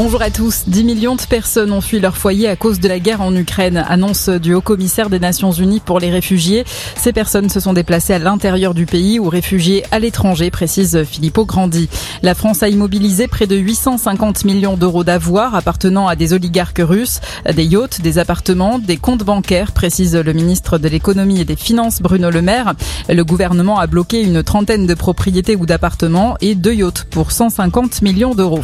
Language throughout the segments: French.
Bonjour à tous. 10 millions de personnes ont fui leur foyer à cause de la guerre en Ukraine, annonce du haut commissaire des Nations Unies pour les réfugiés. Ces personnes se sont déplacées à l'intérieur du pays ou réfugiées à l'étranger, précise Filippo Grandi. La France a immobilisé près de 850 millions d'euros d'avoirs appartenant à des oligarques russes, des yachts, des appartements, des comptes bancaires, précise le ministre de l'économie et des finances Bruno Le Maire. Le gouvernement a bloqué une trentaine de propriétés ou d'appartements et deux yachts pour 150 millions d'euros.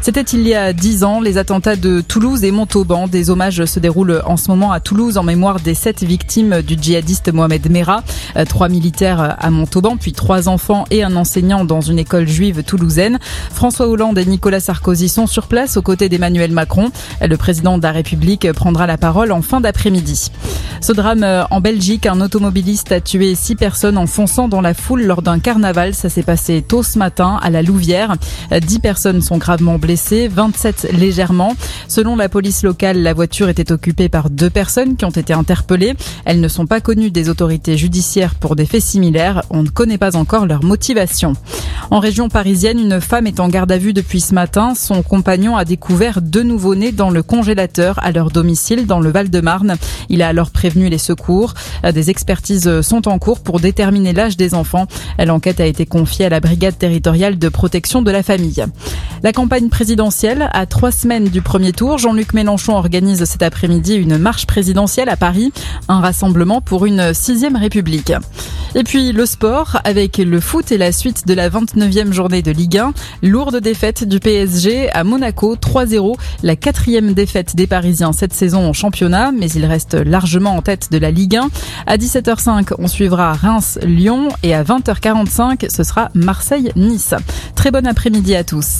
C'était il y a dix ans, les attentats de Toulouse et Montauban. Des hommages se déroulent en ce moment à Toulouse en mémoire des sept victimes du djihadiste Mohamed Merah. Euh, trois militaires à Montauban, puis trois enfants et un enseignant dans une école juive toulousaine. François Hollande et Nicolas Sarkozy sont sur place aux côtés d'Emmanuel Macron. Le président de la République prendra la parole en fin d'après-midi. Ce drame euh, en Belgique, un automobiliste a tué six personnes en fonçant dans la foule lors d'un carnaval. Ça s'est passé tôt ce matin à la Louvière. Euh, dix personnes sont gravement blessées, 27 légèrement. Selon la police locale, la voiture était occupée par deux personnes qui ont été interpellées. Elles ne sont pas connues des autorités judiciaires pour des faits similaires. On ne connaît pas encore leur motivation. En région parisienne, une femme est en garde à vue depuis ce matin. Son compagnon a découvert deux nouveau-nés dans le congélateur à leur domicile dans le Val-de-Marne. Il a alors prévenu les secours. Des expertises sont en cours pour déterminer l'âge des enfants. L'enquête a été confiée à la brigade territoriale de protection de la famille. La campagne présidentielle, à trois semaines du premier tour, Jean-Luc Mélenchon organise cet après-midi une marche présidentielle à Paris, un rassemblement pour une sixième République. Et puis le sport avec le foot et la suite de la 29e journée de Ligue 1. Lourde défaite du PSG à Monaco 3-0. La quatrième défaite des Parisiens cette saison en championnat, mais il reste largement en tête de la Ligue 1. À 17h05, on suivra Reims-Lyon et à 20h45, ce sera Marseille-Nice. Très bon après-midi à tous.